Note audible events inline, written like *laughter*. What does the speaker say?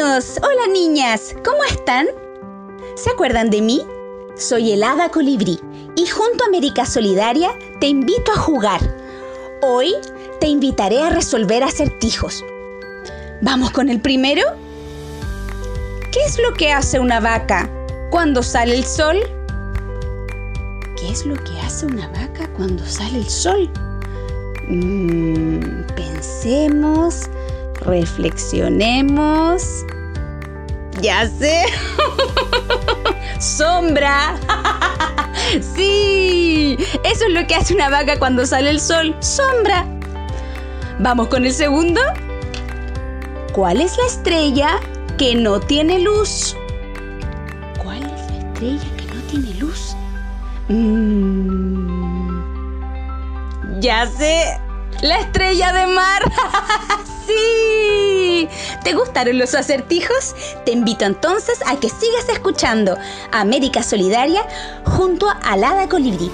Hola niñas, ¿cómo están? ¿Se acuerdan de mí? Soy el Hada Colibrí y junto a América Solidaria te invito a jugar. Hoy te invitaré a resolver acertijos. ¿Vamos con el primero? ¿Qué es lo que hace una vaca cuando sale el sol? ¿Qué es lo que hace una vaca cuando sale el sol? Mm, pensemos, reflexionemos. Ya sé. Sombra. sí, eso es lo que hace una vaca cuando sale el sol. Sombra. Vamos con el segundo. ¿Cuál es la estrella que no tiene luz? ¿Cuál es la estrella que no tiene luz? Mm, ya sé, la estrella de mar. *laughs* ¿Te gustaron los acertijos? Te invito entonces a que sigas escuchando América Solidaria junto a Alada Colibrí.